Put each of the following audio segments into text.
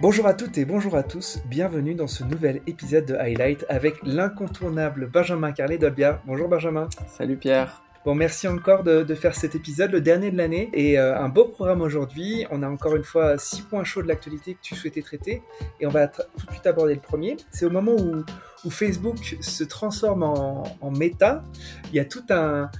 Bonjour à toutes et bonjour à tous, bienvenue dans ce nouvel épisode de Highlight avec l'incontournable Benjamin Carlet d'Olbia. Bonjour Benjamin. Salut Pierre. Bon, merci encore de, faire cet épisode, le dernier de l'année, et euh, un beau programme aujourd'hui. On a encore une fois six points chauds de l'actualité que tu souhaitais traiter, et on va tout de suite aborder le premier. C'est au moment où, Facebook se transforme en, en méta. Il y a tout un,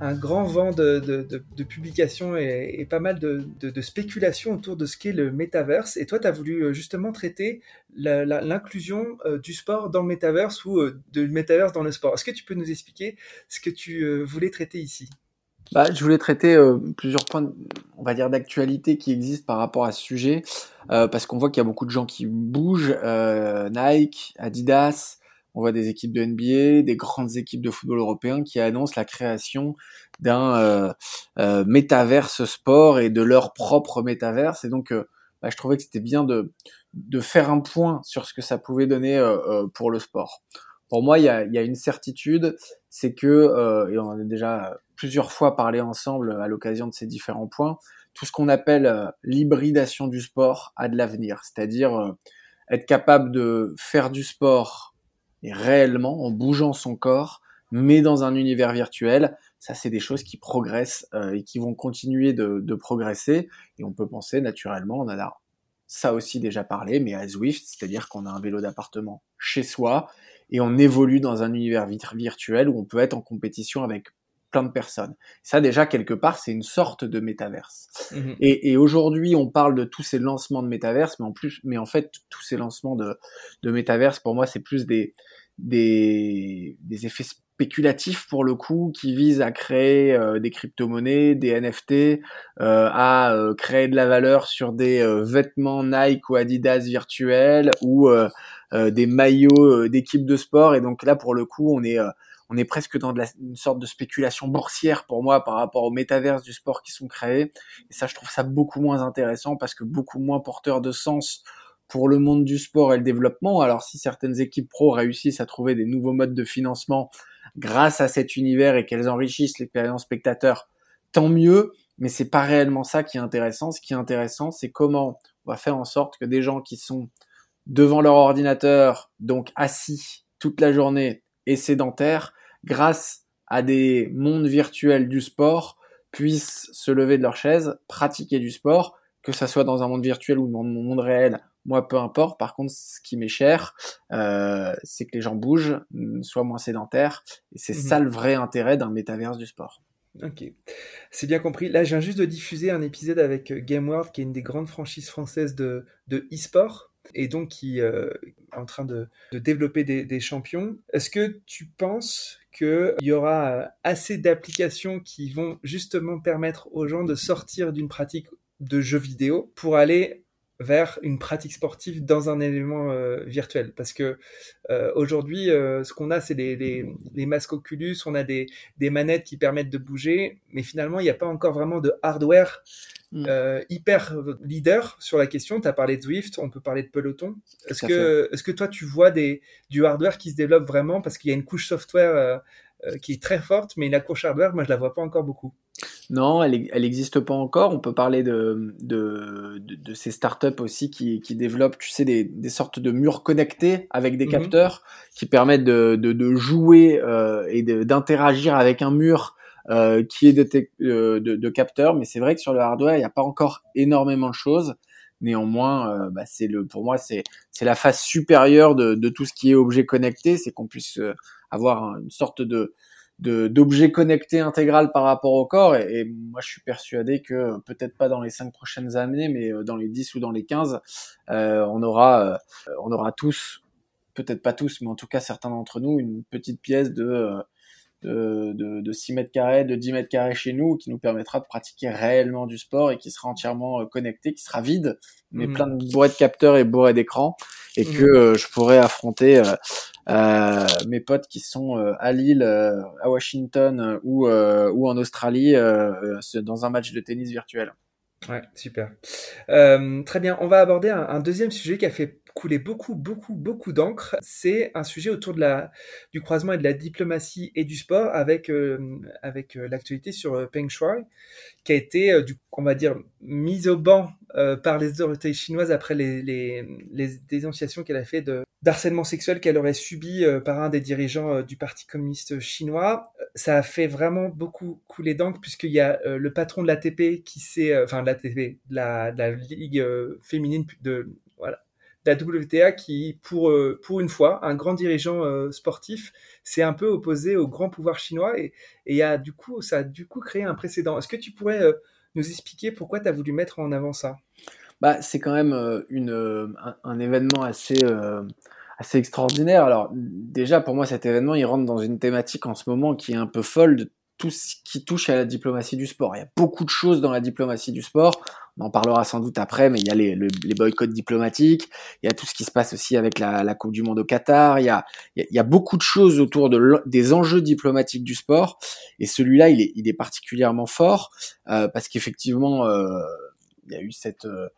un grand vent de, de, publications et, pas mal de, spéculations autour de ce qu'est le metaverse. Et toi, tu as voulu euh, justement traiter l'inclusion euh, du sport dans le metaverse ou euh, de metaverse dans le sport. Est-ce que tu peux nous expliquer ce que tu voulais traiter ici? Bah, je voulais traiter plusieurs points, on va dire, d'actualité qui existent par rapport à ce sujet, parce qu'on voit qu'il y a beaucoup de gens qui bougent, Nike, Adidas, on voit des équipes de NBA, des grandes équipes de football européen qui annoncent la création d'un euh, euh, métaverse sport et de leur propre métaverse. Et donc, euh, bah, je trouvais que c'était bien de, de faire un point sur ce que ça pouvait donner pour le sport. Pour moi, il y a, y a, une certitude, c'est que, et on en a déjà plusieurs fois parlé ensemble à l'occasion de ces différents points, tout ce qu'on appelle l'hybridation du sport a de l'avenir, c'est-à-dire être capable de faire du sport et réellement en bougeant son corps, mais dans un univers virtuel. Ça, c'est des choses qui progressent euh, et qui vont continuer de, progresser. Et on peut penser naturellement, on en a ça aussi déjà parlé, mais à Zwift, c'est-à-dire qu'on a un vélo d'appartement chez soi et on évolue dans un univers virtuel où on peut être en compétition avec plein de personnes. Ça déjà quelque part c'est une sorte de métaverse. Mhm. Et, et aujourd'hui on parle de tous ces lancements de métaverse, mais en plus, mais en fait tous ces lancements de, de métaverse pour moi c'est plus des, des, des effets spéculatifs pour le coup qui visent à créer euh, des crypto-monnaies, des NFT, euh, à euh, créer de la valeur sur des euh, vêtements Nike ou Adidas virtuels ou des maillots d'équipes de sport. Et donc là pour le coup on est on est presque dans une sorte de spéculation boursière pour moi par rapport aux métaverses du sport qui sont créés. Et ça, je trouve ça beaucoup moins intéressant parce que beaucoup moins porteur de sens pour le monde du sport et le développement. Alors si certaines équipes pro réussissent à trouver des nouveaux modes de financement grâce à cet univers et qu'elles enrichissent l'expérience spectateur, tant mieux. Mais c'est pas réellement ça qui est intéressant. Ce qui est intéressant, c'est comment on va faire en sorte que des gens qui sont devant leur ordinateur, donc assis toute la journée, et sédentaires, grâce à des mondes virtuels du sport, puissent se lever de leur chaise, pratiquer du sport, que ça soit dans un monde virtuel ou dans un monde réel, moi peu importe. Par contre, ce qui m'est cher, euh, c'est que les gens bougent, soient moins sédentaires, et c'est ça mhm. le vrai intérêt d'un métaverse du sport. Ok, c'est bien compris. Là, je viens juste de diffuser un épisode avec euh, GameWorld, qui est une des grandes franchises françaises de e-sport et donc qui euh, est en train de, développer des, champions. Est-ce que tu penses qu'il y aura euh, assez d'applications qui vont justement permettre aux gens de sortir d'une pratique de jeu vidéo pour aller vers une pratique sportive dans un élément euh, virtuel? Parce que euh, aujourd'hui, euh, ce qu'on a, c'est les, masques Oculus, on a des, manettes qui permettent de bouger, mais finalement, il n'y a pas encore vraiment de hardware mm. hyper leader sur la question. Tu as parlé de Zwift, on peut parler de Peloton. Est-ce que, est que toi, tu vois des, du hardware qui se développe vraiment? Parce qu'il y a une couche software qui est très forte, mais la couche hardware, moi, je la vois pas encore beaucoup. Non, elle n'existe pas encore. On peut parler de, de, de, ces startups aussi qui, qui développent, tu sais, des, des sortes de murs connectés avec des mhm. capteurs qui permettent de, de, de jouer euh, et d'interagir avec un mur euh, qui est de, euh, de, de capteurs. Mais c'est vrai que sur le hardware, il n'y a pas encore énormément de choses. Néanmoins, euh, bah, le, pour moi, c'est la phase supérieure de, de tout ce qui est objet connecté, c'est qu'on puisse euh, avoir une sorte de d'objets connectés intégral par rapport au corps. Et, moi, je suis persuadé que peut-être pas dans les cinq prochaines années, mais euh, dans les 10 ou dans les 15, euh, on aura, euh, on aura tous, peut-être pas tous, mais en tout cas certains d'entre nous, une petite pièce de de, de, de, 6 mètres carrés, de 10 mètres carrés chez nous, qui nous permettra de pratiquer réellement du sport et qui sera entièrement connecté, qui sera vide, mais mmh. plein de bourrées de capteurs et bourrées d'écrans, et mmh. que je pourrais affronter euh, mes potes qui sont euh, à Lille, euh, à Washington ou, ou en Australie dans un match de tennis virtuel. Ouais, super. Euh, très bien, on va aborder un, deuxième sujet qui a fait couler beaucoup, beaucoup, beaucoup d'encre. C'est un sujet autour de la, du croisement et de la diplomatie et du sport avec, euh, avec euh, l'actualité sur Peng Shuai, qui a été, du, on va dire, mise au banc par les autorités chinoises après les, les, les dénonciations qu'elle a fait de d'harcèlement sexuel qu'elle aurait subi euh, par un des dirigeants du Parti communiste chinois. Ça a fait vraiment beaucoup couler d'encre puisqu'il y a le patron de l'ATP qui s'est, enfin de l'ATP, de la, de la ligue féminine de voilà la WTA qui, pour, euh, pour une fois, un grand dirigeant euh, sportif s'est un peu opposé au grand pouvoir chinois et, et a, du coup, ça a du coup créé un précédent. Est-ce que tu pourrais euh, nous expliquer pourquoi tu as voulu mettre en avant ça? Bah, C'est quand même une, un, un, événement assez, assez extraordinaire. Alors déjà, pour moi, cet événement, il rentre dans une thématique en ce moment qui est un peu folle de tout ce qui touche à la diplomatie du sport. Il y a beaucoup de choses dans la diplomatie du sport on en parlera sans doute après, mais il y a les, boycotts diplomatiques, il y a tout ce qui se passe aussi avec la, Coupe du Monde au Qatar, il y a, beaucoup de choses autour de des enjeux diplomatiques du sport, et celui-là, il est, il est particulièrement fort, euh, parce qu'effectivement, euh, il y a eu cette... Euh,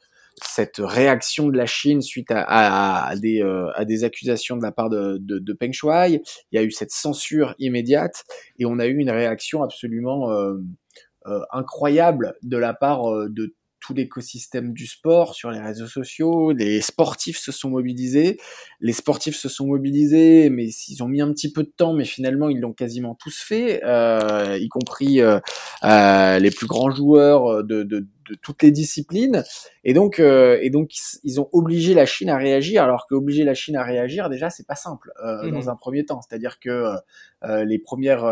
cette réaction de la Chine suite à, à, à des, euh, à des accusations de la part de, de, de, Peng Shuai, il y a eu cette censure immédiate et on a eu une réaction absolument euh, euh, incroyable de la part de tout l'écosystème du sport sur les réseaux sociaux. Les sportifs se sont mobilisés. Les sportifs se sont mobilisés, mais ils ont mis un petit peu de temps, mais finalement ils l'ont quasiment tous fait, euh, y compris euh, euh, les plus grands joueurs de, de, de, toutes les disciplines. Et donc, euh, et donc ils ont obligé la Chine à réagir, alors qu'obliger la Chine à réagir, déjà c'est pas simple mmh. dans un premier temps. C'est-à-dire que les premières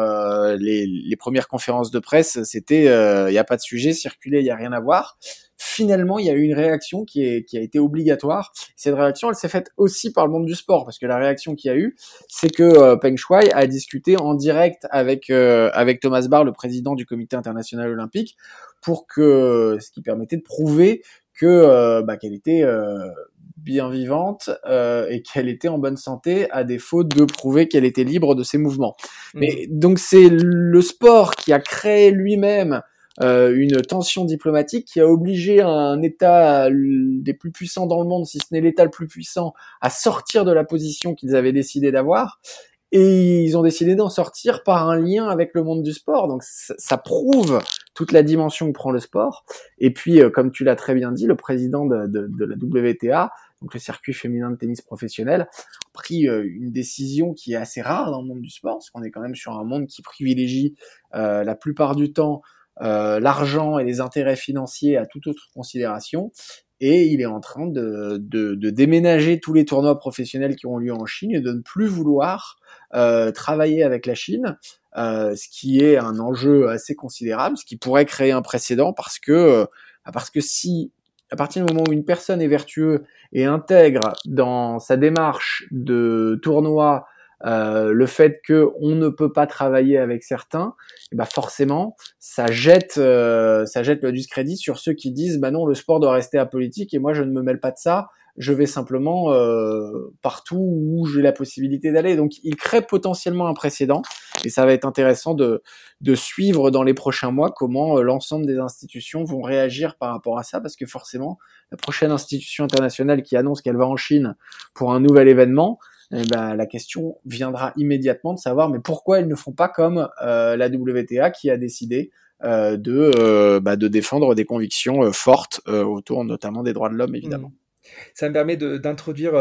les, les, premières conférences de presse, c'était il n'y a pas de sujet, circuler, il y a rien à voir finalement, il y a eu une réaction qui, est, qui a été obligatoire. Cette réaction, elle s'est faite aussi par le monde du sport, parce que la réaction qu'il y a eu, c'est que euh, Peng Shuai a discuté en direct avec, euh, avec Thomas Barr, le président du Comité international olympique, pour que ce qui permettait de prouver que euh, bah, qu'elle était euh, bien vivante euh, et qu'elle était en bonne santé, à défaut de prouver qu'elle était libre de ses mouvements. Mmh. Mais donc c'est le sport qui a créé lui-même euh, une tension diplomatique qui a obligé un État des plus puissants dans le monde, si ce n'est l'État le plus puissant, à sortir de la position qu'ils avaient décidé d'avoir. Et ils ont décidé d'en sortir par un lien avec le monde du sport. Donc ça, prouve toute la dimension que prend le sport. Et puis, euh, comme tu l'as très bien dit, le président de, de, de, la WTA, donc le circuit féminin de tennis professionnel, a pris euh, une décision qui est assez rare dans le monde du sport, parce qu'on est quand même sur un monde qui privilégie euh, la plupart du temps euh, l'argent et les intérêts financiers à toute autre considération. Et il est en train de, de, de, déménager tous les tournois professionnels qui ont lieu en Chine et de ne plus vouloir euh, travailler avec la Chine, euh, ce qui est un enjeu assez considérable, ce qui pourrait créer un précédent parce que euh, parce que si à partir du moment où une personne est vertueuse et intègre dans sa démarche de tournoi euh, le fait que on ne peut pas travailler avec certains, ben forcément, ça jette, euh, ça jette le discrédit sur ceux qui disent, bah non, le sport doit rester apolitique et moi je ne me mêle pas de ça. Je vais simplement euh, partout où j'ai la possibilité d'aller. Donc, il crée potentiellement un précédent et ça va être intéressant de, de suivre dans les prochains mois comment euh, l'ensemble des institutions vont réagir par rapport à ça parce que forcément, la prochaine institution internationale qui annonce qu'elle va en Chine pour un nouvel événement, eh ben, la question viendra immédiatement de savoir mais pourquoi ils ne font pas comme euh, la WTA qui a décidé euh, de, euh, bah, de défendre des convictions fortes autour notamment des droits de l'homme évidemment. Mmh. Ça me permet d'introduire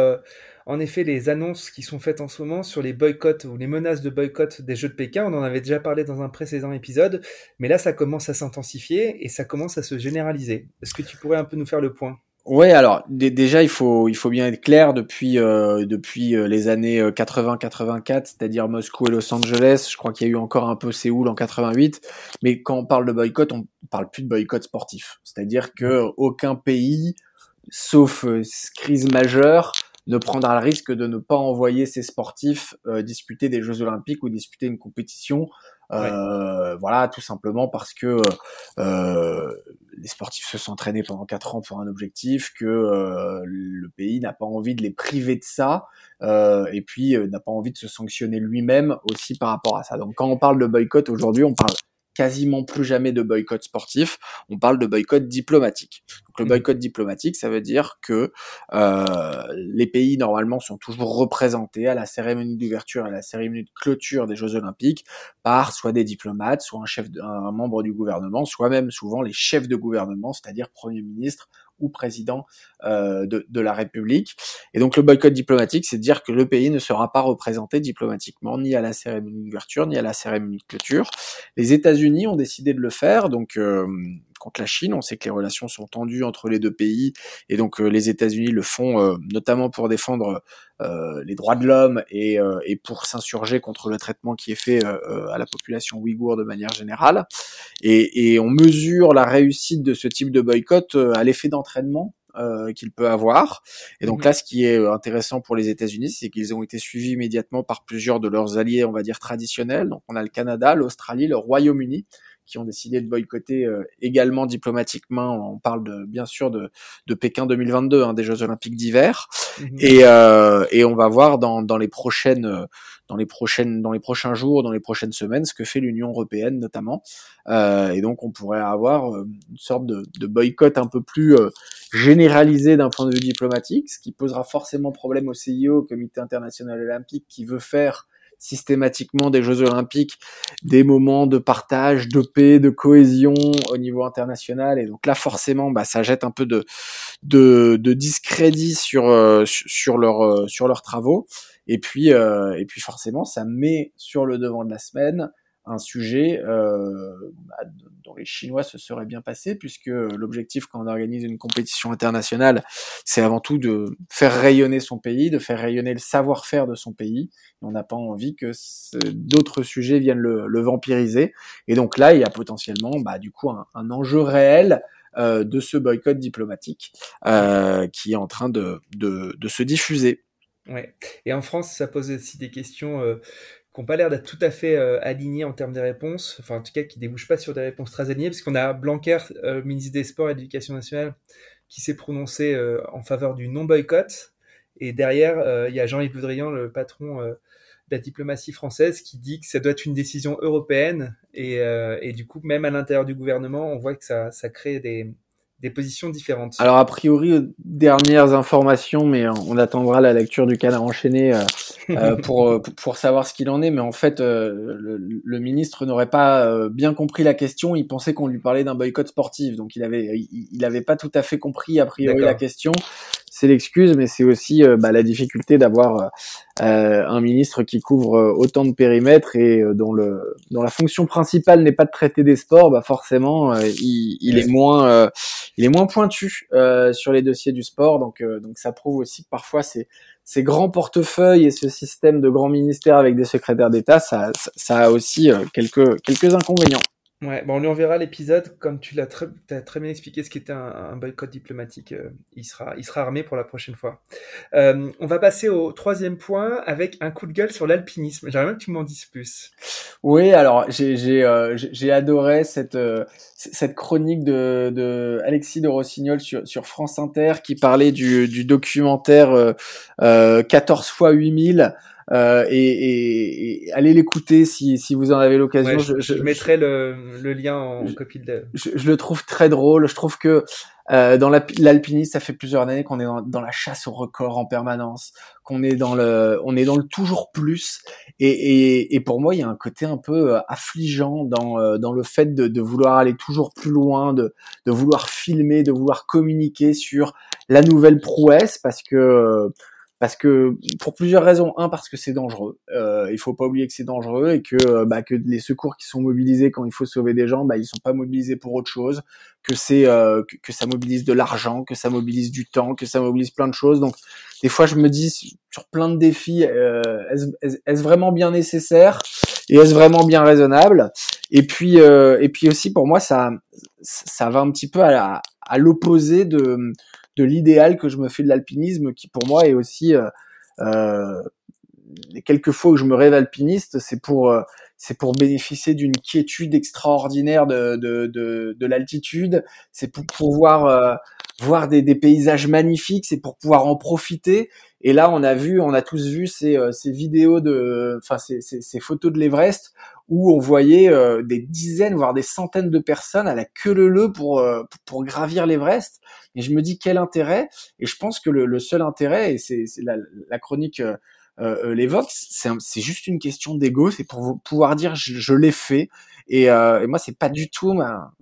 en effet les annonces qui sont faites en ce moment sur les boycotts ou les menaces de boycott des Jeux de Pékin. On en avait déjà parlé dans un précédent épisode, mais là ça commence à s'intensifier et ça commence à se généraliser. Est-ce que tu pourrais un peu nous faire le point? Ouais, alors déjà il faut il faut bien être clair depuis euh, depuis euh, les années 80-84, euh, c'est-à-dire Moscou et Los Angeles. Je crois qu'il y a eu encore un peu Séoul en 88, mais quand on parle de boycott, on parle plus de boycott sportif. C'est-à-dire que aucun pays, sauf euh, crise majeure, ne prendra le risque de ne pas envoyer ses sportifs euh, disputer des Jeux Olympiques ou disputer une compétition euh, Voilà, tout simplement parce que euh, les sportifs se sont entraînés pendant quatre ans pour un objectif, que euh, le pays n'a pas envie de les priver de ça, euh, et puis euh, n'a pas envie de se sanctionner lui-même aussi par rapport à ça. Donc quand on parle de boycott aujourd'hui, on parle quasiment plus jamais de boycott sportif, on parle de boycott diplomatique. Donc le mmh. boycott diplomatique, ça veut dire que euh, les pays normalement sont toujours représentés à la cérémonie d'ouverture et à la cérémonie de clôture des Jeux Olympiques par soit des diplomates, soit un chef, un membre du gouvernement, soit même souvent les chefs de gouvernement, c'est-à-dire premier ministre ou président euh, de, de, la République. Et donc le boycott diplomatique, c'est dire que le pays ne sera pas représenté diplomatiquement ni à la cérémonie d'ouverture ni à la cérémonie de clôture. Les États-Unis ont décidé de le faire, donc euh, contre la Chine. On sait que les relations sont tendues entre les deux pays, et donc euh, les États-Unis le font euh, notamment pour défendre euh, les droits de l'homme et, et, pour s'insurger contre le traitement qui est fait à la population ouïghour de manière générale. Et, et, on mesure la réussite de ce type de boycott à l'effet d'entraînement euh, qu'il peut avoir. Et donc mmh là, ce qui est intéressant pour les États-Unis, c'est qu'ils ont été suivis immédiatement par plusieurs de leurs alliés, on va dire traditionnels. Donc on a le Canada, l'Australie, le Royaume-Uni, qui ont décidé de boycotter euh, également diplomatiquement. On parle de, bien sûr de, de Pékin 2022, hein, des Jeux Olympiques d'hiver, mhm. et, euh, et on va voir dans, dans les prochaines, euh, dans les prochaines, dans les prochains jours, dans les prochaines semaines, ce que fait l'Union européenne notamment. Euh, et donc on pourrait avoir euh, une sorte de, de boycott un peu plus généralisé d'un point de vue diplomatique, ce qui posera forcément problème au CIO, au Comité international olympique, qui veut faire systématiquement des Jeux Olympiques des moments de partage, de paix, de cohésion au niveau international. Et donc là, forcément, bah, ça jette un peu de, de, de discrédit sur, euh, sur, leur, euh, sur leurs travaux. Et puis, euh, et puis forcément, ça met sur le devant de la semaine un sujet euh, bah, dont les Chinois se seraient bien passés, puisque l'objectif quand on organise une compétition internationale, c'est avant tout de faire rayonner son pays, de faire rayonner le savoir-faire de son pays. on n'a pas envie que d'autres sujets viennent le, vampiriser. Et donc là, il y a potentiellement, bah, du coup, un, un enjeu réel euh, de ce boycott diplomatique euh, qui est en train de, de, de se diffuser. Ouais. Et en France, ça pose aussi des questions euh, qui n'ont pas l'air d'être tout à fait euh, alignés en termes des réponses, enfin en tout cas qui débouchent pas sur des réponses très alignées, parce qu'on a Blanquer, euh, ministre des Sports et de l'Éducation nationale, qui s'est prononcé euh, en faveur du non-boycott, et derrière, il y a Jean-Yves Le le patron de la diplomatie française, qui dit que ça doit être une décision européenne, et, et du coup, même à l'intérieur du gouvernement, on voit que ça, ça crée des, des positions différentes. Alors a priori, dernières informations, mais on attendra la lecture du canard enchaîné euh, euh pour, euh, pour savoir ce qu'il en est. Mais en fait, euh, le, le, ministre n'aurait pas bien compris la question. Il pensait qu'on lui parlait d'un boycott sportif, donc il avait il, avait pas tout à fait compris a priori la question c'est l'excuse, mais c'est aussi euh, bah, la difficulté d'avoir euh, un ministre qui couvre euh, autant de périmètres et dont le dont la fonction principale n'est pas de traiter des sports. Bah forcément, il, est moins il est moins pointu sur les dossiers du sport. Donc donc ça prouve aussi que parfois ces grands portefeuilles et ce système de grands ministères avec des secrétaires d'État, ça, ça, a aussi quelques, quelques inconvénients. Ouais, bon, on lui enverra l'épisode, comme tu l'as très, as très bien expliqué ce qu'était un, un boycott diplomatique. Euh, il, sera, il sera armé pour la prochaine fois. Euh, on va passer au troisième point avec un coup de gueule sur l'alpinisme. J'aimerais bien que tu m'en dises plus. Oui, alors j'ai euh, adoré cette, euh, cette chronique de, de Alexis de Rossignol sur, sur France Inter qui parlait du, du documentaire 14 fois 8000 euh, et, et, allez l'écouter si, si vous en avez l'occasion. je, je, mettrai le, le, lien en copie de. Je, je, le trouve très drôle. Je trouve que euh, dans l'alpinisme, ça fait plusieurs années qu'on est dans, dans, la chasse au record en permanence, qu'on est dans le, on est dans le toujours plus. Et, et, et, pour moi, il y a un côté un peu euh, affligeant dans, euh, dans le fait de, de vouloir aller toujours plus loin, de, de vouloir filmer, de vouloir communiquer sur la nouvelle prouesse, parce que parce que pour plusieurs raisons. Un, parce que c'est dangereux. Euh, il faut pas oublier que c'est dangereux et que euh, bah, que les secours qui sont mobilisés quand il faut sauver des gens, bah, ils sont pas mobilisés pour autre chose. Que c'est euh, que, ça mobilise de l'argent, que ça mobilise du temps, que ça mobilise plein de choses. Donc des fois, je me dis sur plein de défis, euh, est-ce est vraiment bien nécessaire et est-ce vraiment bien raisonnable? Et puis euh, et puis aussi pour moi, ça ça va un petit peu à l'opposé de de l'idéal que je me fais de l'alpinisme, qui pour moi est aussi euh, euh, les quelques fois où je me rêve alpiniste, c'est pour euh, c'est pour bénéficier d'une quiétude extraordinaire de de de, de l'altitude, c'est pour pouvoir euh, voir des, des paysages magnifiques, c'est pour pouvoir en profiter. Et là, on a vu, on a tous vu ces, euh, ces vidéos de, enfin ces, ces, ces photos de l'Everest où on voyait euh, des dizaines, voire des centaines de personnes à la queue leu leu pour euh, pour gravir l'Everest. Et je me dis quel intérêt? Et je pense que le, le seul intérêt, et c'est la, la, chronique euh, l'évoque, c'est juste une question d'ego, c'est pour pouvoir dire je, je l'ai fait. Et, euh, et, moi, c'est pas du tout ma,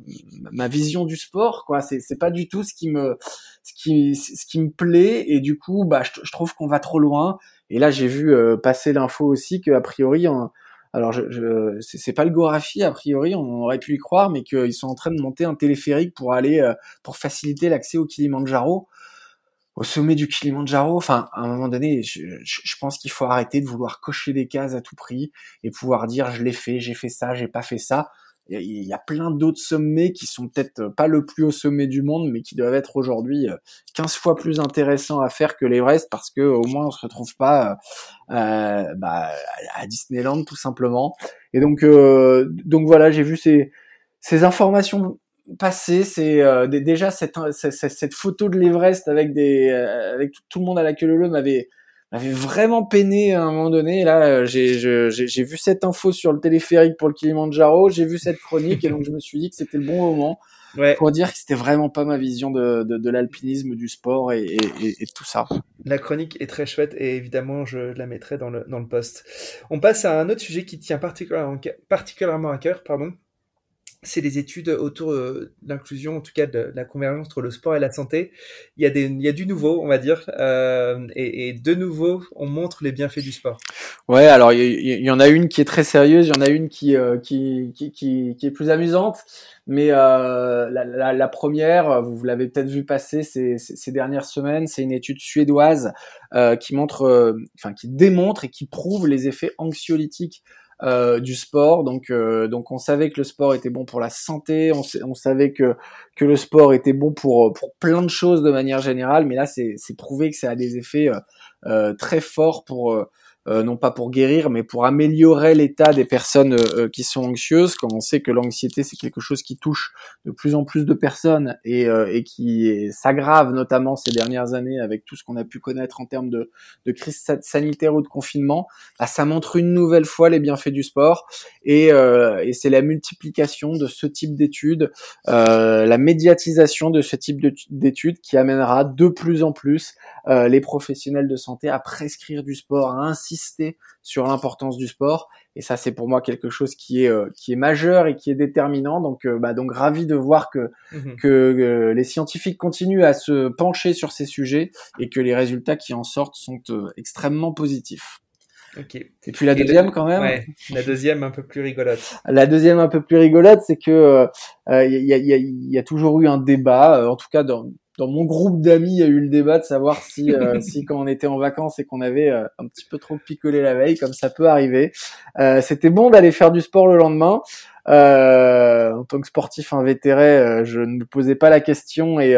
ma vision du sport, quoi. C'est pas du tout ce qui me ce qui ce qui me plaît. Et du coup, bah, je, je trouve qu'on va trop loin. Et là, j'ai vu passer l'info aussi que a priori, alors, je, je c'est pas le Gorafi a priori, on aurait pu y croire, mais qu'ils sont en train de monter un téléphérique pour aller euh, pour faciliter l'accès au Kilimanjaro, au sommet du Kilimanjaro. Enfin, à un moment donné, je, je pense qu'il faut arrêter de vouloir cocher des cases à tout prix et pouvoir dire je l'ai fait, j'ai fait ça, j'ai pas fait ça il y a plein d'autres sommets qui sont peut-être pas le plus haut sommet du monde, mais qui doivent être aujourd'hui 15 euh, fois plus intéressants à faire que l'Everest parce que au moins on se retrouve pas euh, euh, bah, à Disneyland tout simplement. Et donc, euh, donc voilà, j'ai vu ces, ces informations passer. C'est déjà cette, cette, cette, photo de l'Everest avec des avec tout, le monde à la queue leu m'avait avait vraiment peiné à un moment donné. Là, euh, j'ai vu cette info sur le téléphérique pour le Kilimanjaro, j'ai vu cette chronique et donc je me suis dit que c'était le bon moment pour dire que c'était vraiment pas ma vision de, de, de l'alpinisme, du sport et, et, et, tout ça. La chronique est très chouette et évidemment je la mettrai dans le, dans le post. On passe à un autre sujet qui tient particulièrement, particulièrement à cœur, pardon, c'est les études autour euh, de l'inclusion, en tout cas de, la convergence entre le sport et la santé. Il y a, des, il y a du nouveau, on va dire, euh, et, et, de nouveau, on montre les bienfaits du sport. Ouais, alors il y, en a une qui est très sérieuse, il y en a une qui, euh, qui, qui, qui, est plus amusante, mais euh, la, la, première, vous, l'avez peut-être vu passer ces, ces, dernières semaines, c'est une étude suédoise euh, qui montre, enfin qui démontre et qui prouve les effets anxiolytiques euh, du sport. Donc, euh, donc on savait que le sport était bon pour la santé, on, savait que que le sport était bon pour pour plein de choses de manière générale, mais là c'est prouvé que ça a des effets euh, très forts pour euh, non pas pour guérir, mais pour améliorer l'état des personnes euh, qui sont anxieuses, quand on sait que l'anxiété c'est quelque chose qui touche de plus en plus de personnes et, euh, et qui s'aggrave notamment ces dernières années avec tout ce qu'on a pu connaître en termes de, de crise sanitaire ou de confinement, bah, ça montre une nouvelle fois les bienfaits du sport et, et c'est la multiplication de ce type d'études, la médiatisation de ce type d'études qui amènera de plus en plus les professionnels de santé à prescrire du sport, à sur l'importance du sport. Et ça, c'est pour moi quelque chose qui est euh, qui est majeur et qui est déterminant. Donc, euh, bah, donc ravi de voir que mhm. que euh, les scientifiques continuent à se pencher sur ces sujets et que les résultats qui en sortent sont extrêmement positifs. Ok. Et puis la deuxième quand même. Ouais, la deuxième un peu plus rigolote. La deuxième un peu plus rigolote, c'est que il y, a, y, a, y, a, toujours eu un débat, en tout cas dans, dans mon groupe d'amis, il y a eu le débat de savoir si, euh, si quand on était en vacances et qu'on avait euh, un petit peu trop picolé la veille, comme ça peut arriver, euh, c'était bon d'aller faire du sport le lendemain. En tant que sportif invétéré, je ne me posais pas la question et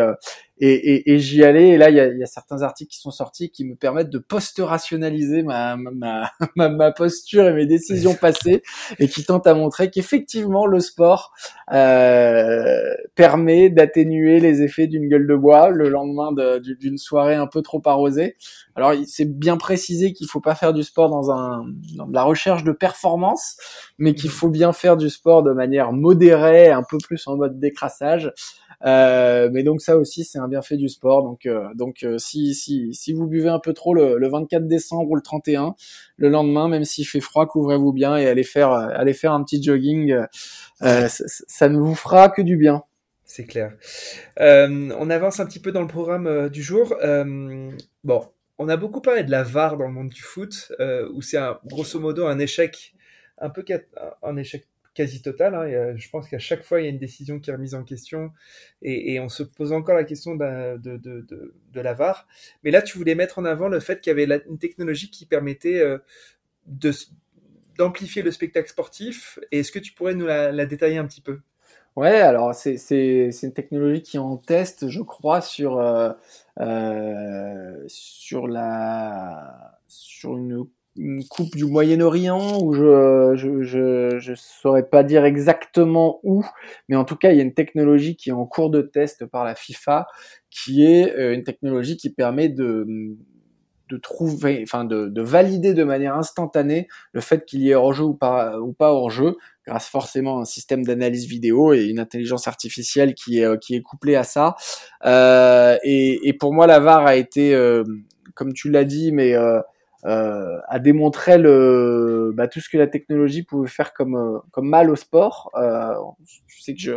et, et, et j'y allais. Et là, il y a, y a, certains articles qui sont sortis qui me permettent de post-rationaliser ma, ma, ma, ma, posture et mes décisions passées et qui tentent à montrer qu'effectivement, le sport euh, permet d'atténuer les effets d'une gueule de bois le lendemain d'une soirée un peu trop arrosée. Alors, c'est bien précisé qu'il faut pas faire du sport dans, un, dans la recherche de performance, mais qu'il faut bien faire du sport de manière modérée, un peu plus en mode décrassage. Euh, mais donc ça aussi, c'est un bienfait du sport. Donc, euh, donc euh, si, si, vous buvez un peu trop le, le 24 décembre ou le 31, le lendemain, même s'il fait froid, couvrez-vous bien et allez faire, allez faire un petit jogging. Ça, ça, ne vous fera que du bien. C'est clair. on avance un petit peu dans le programme du jour. bon, on a beaucoup parlé de la VAR dans le monde du foot, où c'est grosso modo un échec, un peu un échec quasi totale. Hein. je pense qu'à chaque fois, il y a une décision qui est remise en question et, on se pose encore la question de, de, la VAR. Mais là, tu voulais mettre en avant le fait qu'il y avait une technologie qui permettait euh, d'amplifier le spectacle sportif. Est-ce que tu pourrais nous la, détailler un petit peu? Ouais, alors c'est une technologie qui est en test, je crois, sur, euh, euh, une une coupe du Moyen-Orient où je, je, je, je saurais pas dire exactement où, mais en tout cas, il y a une technologie qui est en cours de test par la FIFA, qui est euh, une technologie qui permet de de trouver, enfin de, de, valider de manière instantanée le fait qu'il y ait hors-jeu ou pas, ou pas hors-jeu, grâce forcément à un système d'analyse vidéo et une intelligence artificielle qui est, qui est couplée à ça. Euh, et, et, pour moi, la VAR a été, euh, comme tu l'as dit, mais euh, euh, a démontré le, bah, tout ce que la technologie pouvait faire comme, euh, comme mal au sport. Euh, je sais que je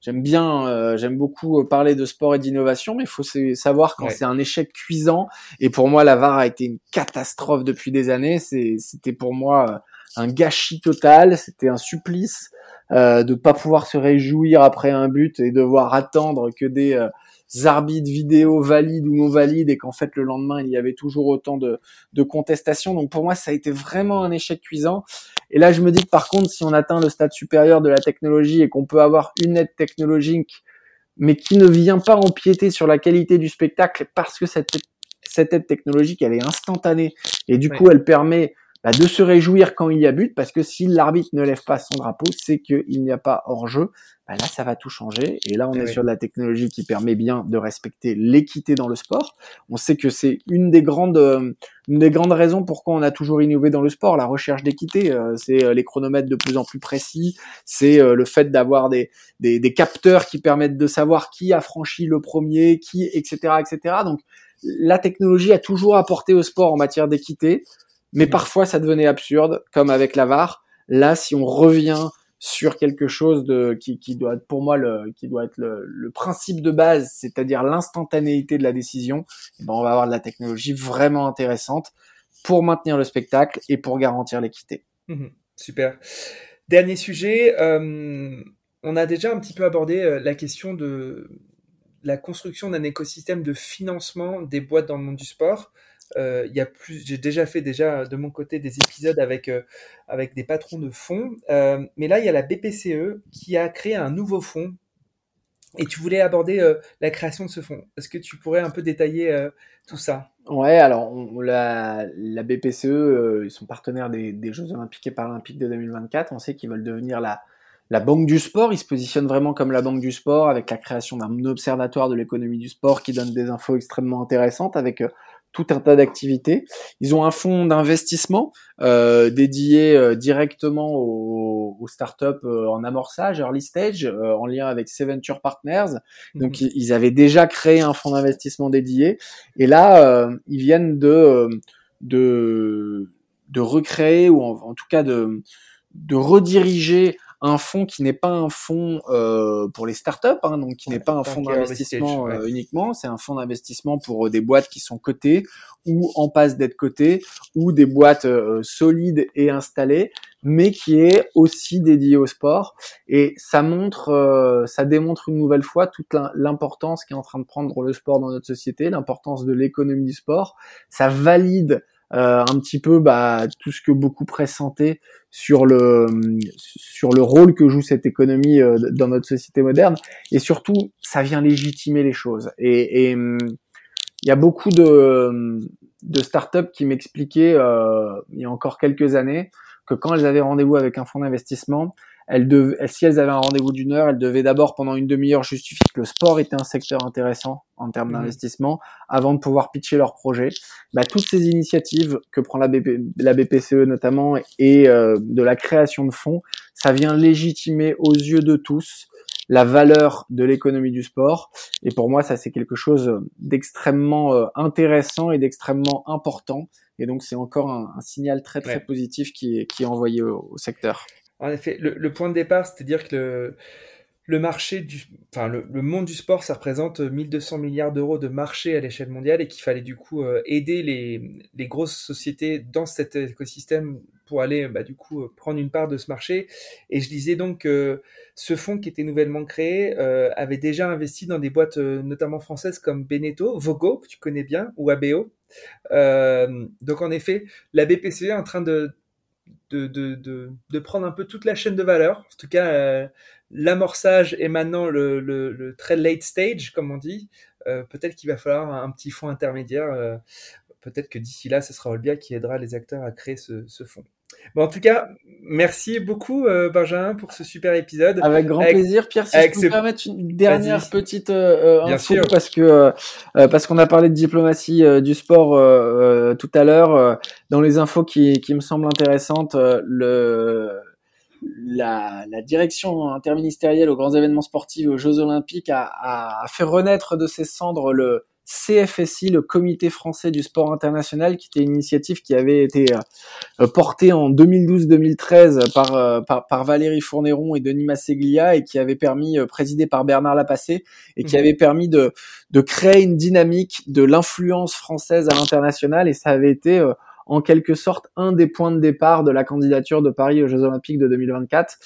j'aime bien, euh, j'aime beaucoup parler de sport et d'innovation, mais il faut savoir quand c'est un échec cuisant. Et pour moi, la VAR a été une catastrophe depuis des années. C'était pour moi un gâchis total. C'était un supplice euh, de pas pouvoir se réjouir après un but et devoir attendre que des euh, arbitres vidéo valides ou non valides et qu'en fait le lendemain il y avait toujours autant de, de contestations. Donc pour moi ça a été vraiment un échec cuisant. Et là je me dis que par contre si on atteint le stade supérieur de la technologie et qu'on peut avoir une aide technologique mais qui ne vient pas empiéter sur la qualité du spectacle parce que cette, cette aide technologique elle est instantanée et du coup elle permet bah, de se réjouir quand il y a but, parce que si l'arbitre ne lève pas son drapeau, c'est qu'il n'y a pas hors-jeu. Bah, là, ça va tout changer. Et là, on eh est sur de la technologie qui permet bien de respecter l'équité dans le sport. On sait que c'est une des grandes, euh, une des grandes raisons pourquoi on a toujours innové dans le sport, la recherche d'équité. Euh, c'est euh, les chronomètres de plus en plus précis. C'est le fait d'avoir des, des, des capteurs qui permettent de savoir qui a franchi le premier, qui, etc., etc. Donc, la technologie a toujours apporté au sport en matière d'équité. Mais parfois, ça devenait absurde, comme avec la VAR. Là, si on revient sur quelque chose de qui, qui doit être pour moi le qui doit être le, le principe de base, c'est-à-dire l'instantanéité de la décision, eh ben on va avoir de la technologie vraiment intéressante pour maintenir le spectacle et pour garantir l'équité. Mmh super. Dernier sujet, euh, on a déjà un petit peu abordé euh, la question de la construction d'un écosystème de financement des boîtes dans le monde du sport. Euh, il y a plus, j'ai déjà fait déjà de mon côté des épisodes avec euh, avec des patrons de fonds, euh, mais là il y a la BPCE qui a créé un nouveau fonds. Et tu voulais aborder la création de ce fonds. Est-ce que tu pourrais un peu détailler tout ça? Ouais, alors la, BPCE, ils sont partenaires des, des, Jeux Olympiques et Paralympiques de 2024. On sait qu'ils veulent devenir la, la banque du sport. Ils se positionnent vraiment comme la banque du sport avec la création d'un observatoire de l'économie du sport qui donne des infos extrêmement intéressantes avec tout un tas d'activités. Ils ont un fonds d'investissement euh, dédié euh, directement aux, aux startups euh, en amorçage, early stage, euh, en lien avec Seventure Partners. Donc mhm. ils avaient déjà créé un fonds d'investissement dédié. Et là, ils viennent de, de, de recréer, ou en, tout cas de, de rediriger un fonds qui n'est pas un fonds euh, pour les startups, hein, donc qui n'est pas un fonds d'investissement euh, uniquement, c'est un fonds d'investissement pour euh, des boîtes qui sont cotées ou en passe d'être cotées ou des boîtes euh, solides et installées, mais qui est aussi dédié au sport. Et ça montre, ça démontre une nouvelle fois toute l'importance qui est en train de prendre le sport dans notre société, l'importance de l'économie du sport. Ça valide euh, un petit peu bah, tout ce que beaucoup pressentaient sur le sur le rôle que joue cette économie euh, dans notre société moderne. Et surtout ça vient légitimer les choses. Et hum, il y a beaucoup de de startups qui m'expliquaient euh, il y a encore quelques années que quand elles avaient rendez-vous avec un fonds d'investissement elles si elles avaient un rendez-vous d'une heure, elles devaient d'abord pendant une demi-heure justifier que le sport était un secteur intéressant en termes mmh. d'investissement avant de pouvoir pitcher leur projet. Bah, toutes ces initiatives que prend la, la BPCE notamment et euh, de la création de fonds, ça vient légitimer aux yeux de tous la valeur de l'économie du sport. Et pour moi, ça c'est quelque chose d'extrêmement euh, intéressant et d'extrêmement important. Et donc c'est encore un, un, signal très très positif qui est, qui est envoyé au, au secteur. En effet, le, point de départ, c'est-à-dire que le, marché du, enfin le, monde du sport, ça représente 1200 milliards d'euros de marché à l'échelle mondiale et qu'il fallait du coup euh, aider les, grosses sociétés dans cet écosystème pour aller bah, du coup euh, prendre une part de ce marché. Et je disais donc que ce fonds qui était nouvellement créé euh, avait déjà investi dans des boîtes notamment françaises comme Beneteau, Vogo que tu connais bien ou ABO. donc en effet, la BPCE est en train de de, de, de, prendre un peu toute la chaîne de valeur. En tout cas, euh, l'amorçage est maintenant le, le, le, très late stage, comme on dit. Euh, Peut-être qu'il va falloir un, petit fonds intermédiaire euh, peut-être que d'ici là, ce sera Olbia qui aidera les acteurs à créer ce, ce fonds. Bon, en tout cas, merci beaucoup euh, Benjamin pour ce super épisode. Avec grand plaisir, Pierre. Si je peux me permettre une dernière petite euh, Bien info, sûr. parce que euh, parce qu'on a parlé de diplomatie du sport tout à l'heure. dans les infos qui, qui me semblent intéressantes, le la, la, direction interministérielle aux grands événements sportifs et aux Jeux Olympiques a, a, fait renaître de ses cendres le CFSI, le Comité français du sport international, qui était une initiative qui avait été euh, portée en 2012-2013 par, euh, par, par, Valérie Fournéron et Denis Masseglia et qui avait permis, euh, présidé par Bernard Lapassé, et qui mmh. avait permis de, de créer une dynamique de l'influence française à l'international. Et ça avait été en quelque sorte un des points de départ de la candidature de Paris aux Jeux Olympiques de 2024.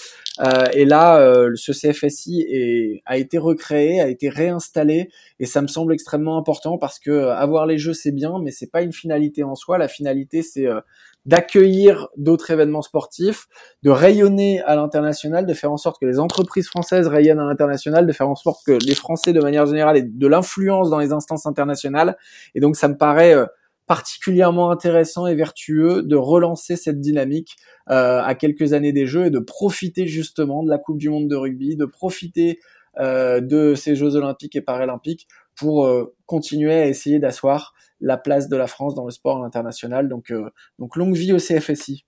Euh, et là, euh, ce CFSI est, a été recréé, a été réinstallé, et ça me semble extrêmement important parce que euh, avoir les Jeux c'est bien, mais c'est pas une finalité en soi. La finalité c'est euh, d'accueillir d'autres événements sportifs, de rayonner à l'international, de faire en sorte que les entreprises françaises rayonnent à l'international, de faire en sorte que les Français de manière générale aient de l'influence dans les instances internationales. Et donc ça me paraît euh, particulièrement intéressant et vertueux de relancer cette dynamique euh, à quelques années des Jeux et de profiter justement de la Coupe du Monde de rugby, de profiter euh, de ces Jeux olympiques et paralympiques pour euh, continuer à essayer d'asseoir la place de la France dans le sport international. Donc, euh, donc longue vie au CFSI.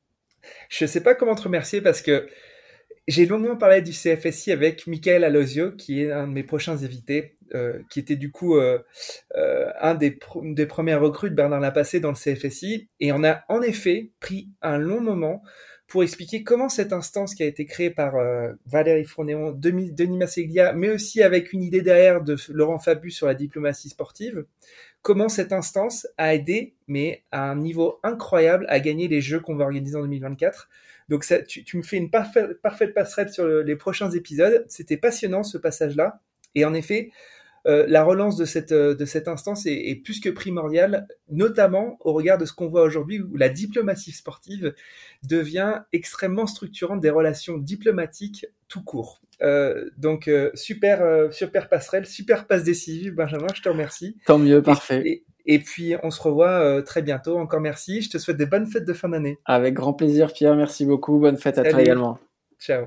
Je ne sais pas comment te remercier parce que j'ai longuement parlé du CFSI avec Michael Alosio, qui est un de mes prochains invités, euh, qui était du coup euh, euh, un des, des premières recrues de Bernard Lapassé dans le CFSI. Et on a en effet pris un long moment pour expliquer comment cette instance qui a été créée par euh, Valérie Fournéon, Denis, Denis Masseglia, mais aussi avec une idée derrière de Laurent Fabu sur la diplomatie sportive, comment cette instance a aidé, mais à un niveau incroyable, à gagner les Jeux qu'on va organiser en 2024. Donc ça, tu, me fais une parfaite, passerelle sur le, les prochains épisodes. C'était passionnant ce passage-là. Et en effet, euh, la relance de cette, de cette instance est, est, plus que primordiale, notamment au regard de ce qu'on voit aujourd'hui où la diplomatie sportive devient extrêmement structurante des relations diplomatiques tout court. Euh, donc euh, super, euh, super passerelle, super passe décisive, Benjamin, je te remercie. Tant mieux, parfait. Et, et, et puis on se revoit euh, très bientôt. Encore merci. Je te souhaite des bonnes fêtes de fin d'année. Avec grand plaisir, Pierre. Merci beaucoup. Bonne fête à toi également. Ciao.